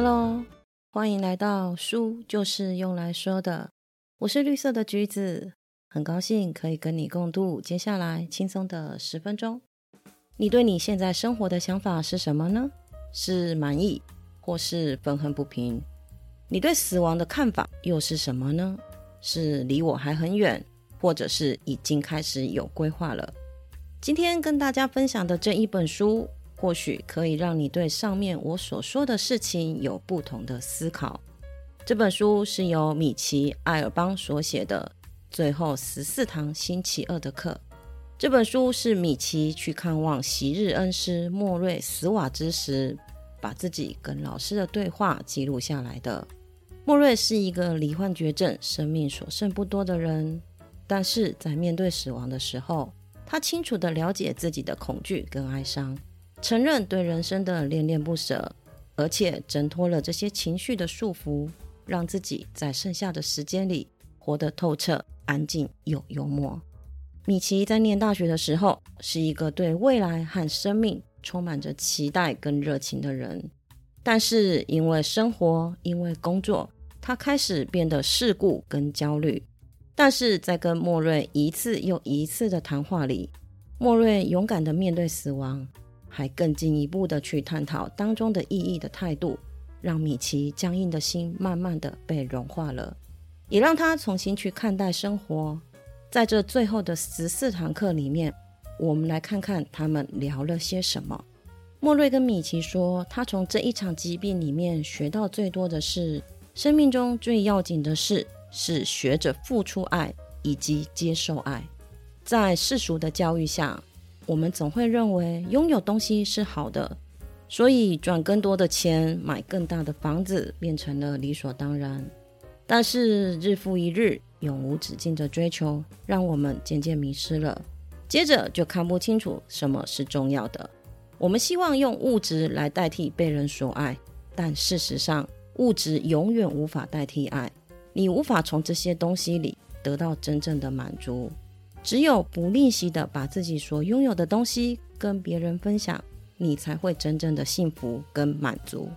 Hello，欢迎来到书就是用来说的。我是绿色的橘子，很高兴可以跟你共度接下来轻松的十分钟。你对你现在生活的想法是什么呢？是满意，或是愤恨不平？你对死亡的看法又是什么呢？是离我还很远，或者是已经开始有规划了？今天跟大家分享的这一本书。或许可以让你对上面我所说的事情有不同的思考。这本书是由米奇·艾尔邦所写的《最后十四堂星期二的课》。这本书是米奇去看望昔日恩师莫瑞斯瓦之时，把自己跟老师的对话记录下来的。莫瑞是一个罹患绝症、生命所剩不多的人，但是在面对死亡的时候，他清楚地了解自己的恐惧跟哀伤。承认对人生的恋恋不舍，而且挣脱了这些情绪的束缚，让自己在剩下的时间里活得透彻、安静又幽默。米奇在念大学的时候是一个对未来和生命充满着期待跟热情的人，但是因为生活、因为工作，他开始变得世故跟焦虑。但是在跟莫瑞一次又一次的谈话里，莫瑞勇敢的面对死亡。还更进一步的去探讨当中的意义的态度，让米奇僵硬的心慢慢的被融化了，也让他重新去看待生活。在这最后的十四堂课里面，我们来看看他们聊了些什么。莫瑞跟米奇说，他从这一场疾病里面学到最多的是，生命中最要紧的事是学着付出爱以及接受爱。在世俗的教育下。我们总会认为拥有东西是好的，所以赚更多的钱、买更大的房子变成了理所当然。但是日复一日、永无止境的追求，让我们渐渐迷失了，接着就看不清楚什么是重要的。我们希望用物质来代替被人所爱，但事实上，物质永远无法代替爱。你无法从这些东西里得到真正的满足。只有不吝惜的把自己所拥有的东西跟别人分享，你才会真正的幸福跟满足。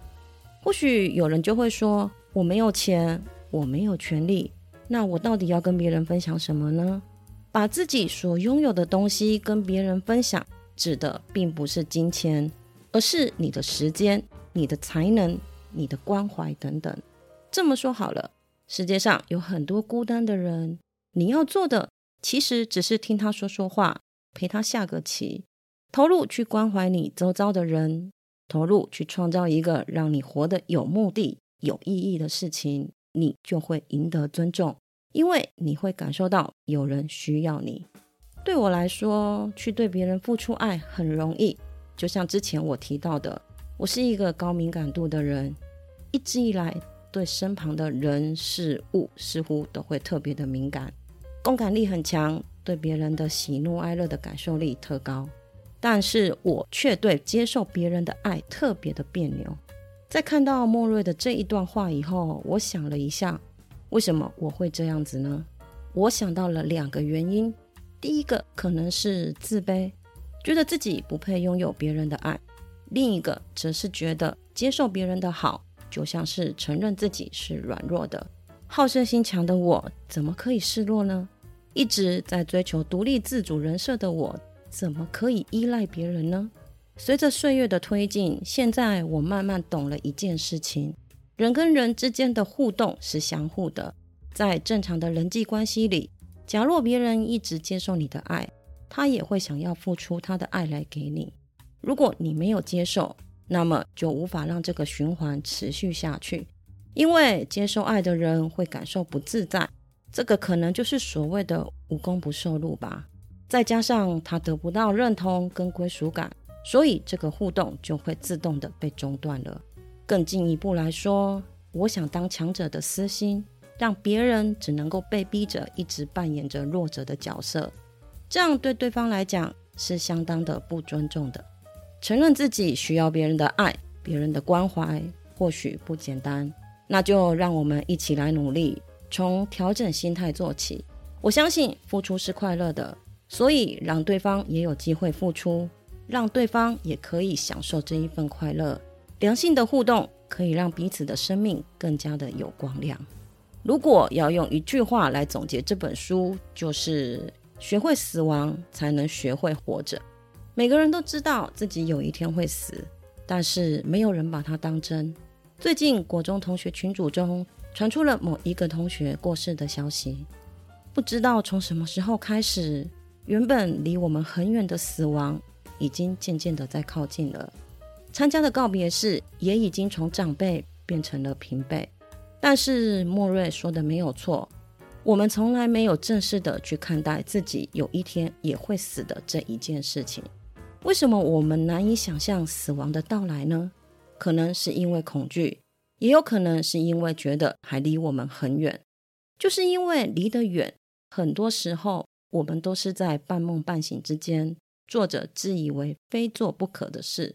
或许有人就会说：“我没有钱，我没有权利，那我到底要跟别人分享什么呢？”把自己所拥有的东西跟别人分享，指的并不是金钱，而是你的时间、你的才能、你的关怀等等。这么说好了，世界上有很多孤单的人，你要做的。其实只是听他说说话，陪他下个棋，投入去关怀你周遭的人，投入去创造一个让你活得有目的、有意义的事情，你就会赢得尊重，因为你会感受到有人需要你。对我来说，去对别人付出爱很容易，就像之前我提到的，我是一个高敏感度的人，一直以来对身旁的人事物似乎都会特别的敏感。共感力很强，对别人的喜怒哀乐的感受力特高，但是我却对接受别人的爱特别的别扭。在看到莫瑞的这一段话以后，我想了一下，为什么我会这样子呢？我想到了两个原因。第一个可能是自卑，觉得自己不配拥有别人的爱；另一个则是觉得接受别人的好，就像是承认自己是软弱的。好胜心强的我怎么可以示弱呢？一直在追求独立自主人设的我怎么可以依赖别人呢？随着岁月的推进，现在我慢慢懂了一件事情：人跟人之间的互动是相互的。在正常的人际关系里，假若别人一直接受你的爱，他也会想要付出他的爱来给你。如果你没有接受，那么就无法让这个循环持续下去。因为接受爱的人会感受不自在，这个可能就是所谓的无功不受禄吧。再加上他得不到认同跟归属感，所以这个互动就会自动的被中断了。更进一步来说，我想当强者的私心，让别人只能够被逼着一直扮演着弱者的角色，这样对对方来讲是相当的不尊重的。承认自己需要别人的爱、别人的关怀，或许不简单。那就让我们一起来努力，从调整心态做起。我相信付出是快乐的，所以让对方也有机会付出，让对方也可以享受这一份快乐。良性的互动可以让彼此的生命更加的有光亮。如果要用一句话来总结这本书，就是学会死亡，才能学会活着。每个人都知道自己有一天会死，但是没有人把它当真。最近国中同学群组中传出了某一个同学过世的消息，不知道从什么时候开始，原本离我们很远的死亡，已经渐渐的在靠近了。参加的告别式也已经从长辈变成了平辈。但是莫瑞说的没有错，我们从来没有正式的去看待自己有一天也会死的这一件事情。为什么我们难以想象死亡的到来呢？可能是因为恐惧，也有可能是因为觉得还离我们很远。就是因为离得远，很多时候我们都是在半梦半醒之间，做着自以为非做不可的事，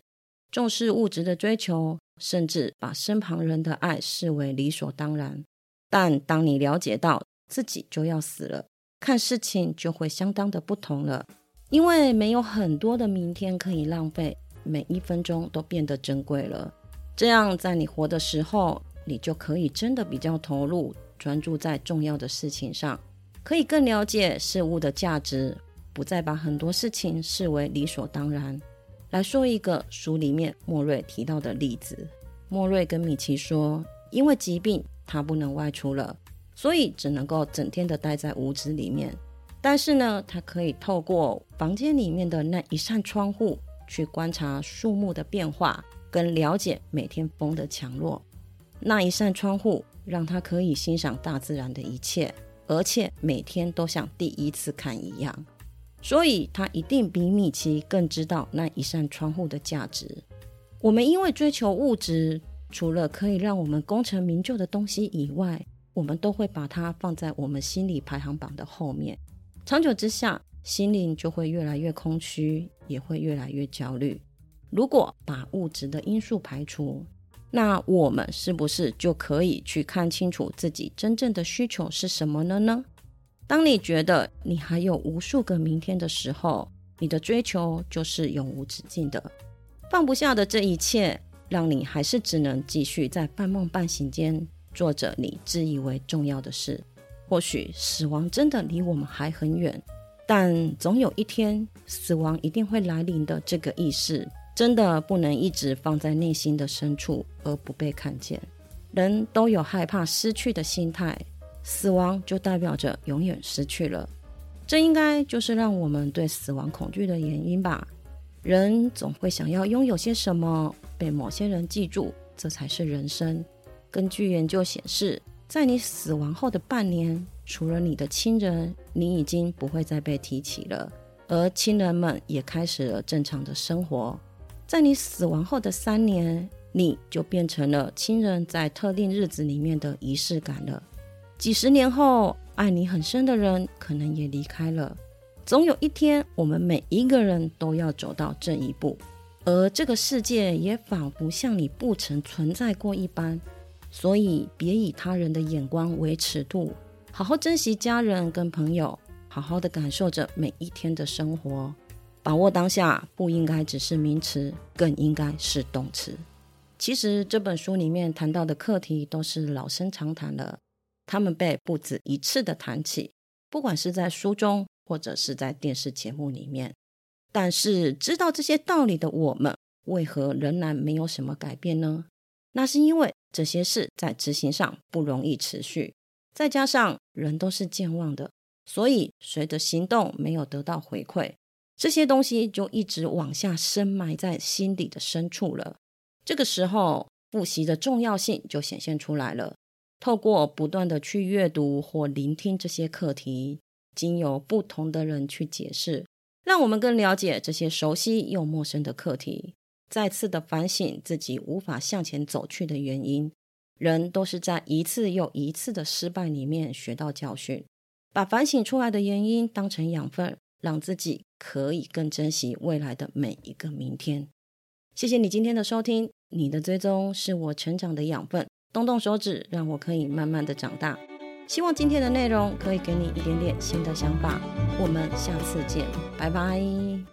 重视物质的追求。甚至把身旁人的爱视为理所当然，但当你了解到自己就要死了，看事情就会相当的不同了。因为没有很多的明天可以浪费，每一分钟都变得珍贵了。这样，在你活的时候，你就可以真的比较投入，专注在重要的事情上，可以更了解事物的价值，不再把很多事情视为理所当然。来说一个书里面莫瑞提到的例子。莫瑞跟米奇说，因为疾病，他不能外出了，所以只能够整天的待在屋子里面。但是呢，他可以透过房间里面的那一扇窗户，去观察树木的变化，跟了解每天风的强弱。那一扇窗户让他可以欣赏大自然的一切，而且每天都像第一次看一样。所以，他一定比米奇更知道那一扇窗户的价值。我们因为追求物质，除了可以让我们功成名就的东西以外，我们都会把它放在我们心理排行榜的后面。长久之下，心灵就会越来越空虚，也会越来越焦虑。如果把物质的因素排除，那我们是不是就可以去看清楚自己真正的需求是什么了呢？当你觉得你还有无数个明天的时候，你的追求就是永无止境的。放不下的这一切，让你还是只能继续在半梦半醒间做着你自以为重要的事。或许死亡真的离我们还很远，但总有一天死亡一定会来临的。这个意识真的不能一直放在内心的深处而不被看见。人都有害怕失去的心态。死亡就代表着永远失去了，这应该就是让我们对死亡恐惧的原因吧。人总会想要拥有些什么，被某些人记住，这才是人生。根据研究显示，在你死亡后的半年，除了你的亲人，你已经不会再被提起了，而亲人们也开始了正常的生活。在你死亡后的三年，你就变成了亲人在特定日子里面的仪式感了。几十年后，爱你很深的人可能也离开了。总有一天，我们每一个人都要走到这一步，而这个世界也仿佛像你不曾存在过一般。所以，别以他人的眼光为尺度，好好珍惜家人跟朋友，好好的感受着每一天的生活。把握当下，不应该只是名词，更应该是动词。其实，这本书里面谈到的课题都是老生常谈了。他们被不止一次的谈起，不管是在书中或者是在电视节目里面。但是，知道这些道理的我们，为何仍然没有什么改变呢？那是因为这些事在执行上不容易持续，再加上人都是健忘的，所以随着行动没有得到回馈，这些东西就一直往下深埋在心底的深处了。这个时候，复习的重要性就显现出来了。透过不断的去阅读或聆听这些课题，经由不同的人去解释，让我们更了解这些熟悉又陌生的课题，再次的反省自己无法向前走去的原因。人都是在一次又一次的失败里面学到教训，把反省出来的原因当成养分，让自己可以更珍惜未来的每一个明天。谢谢你今天的收听，你的追踪是我成长的养分。动动手指，让我可以慢慢的长大。希望今天的内容可以给你一点点新的想法。我们下次见，拜拜。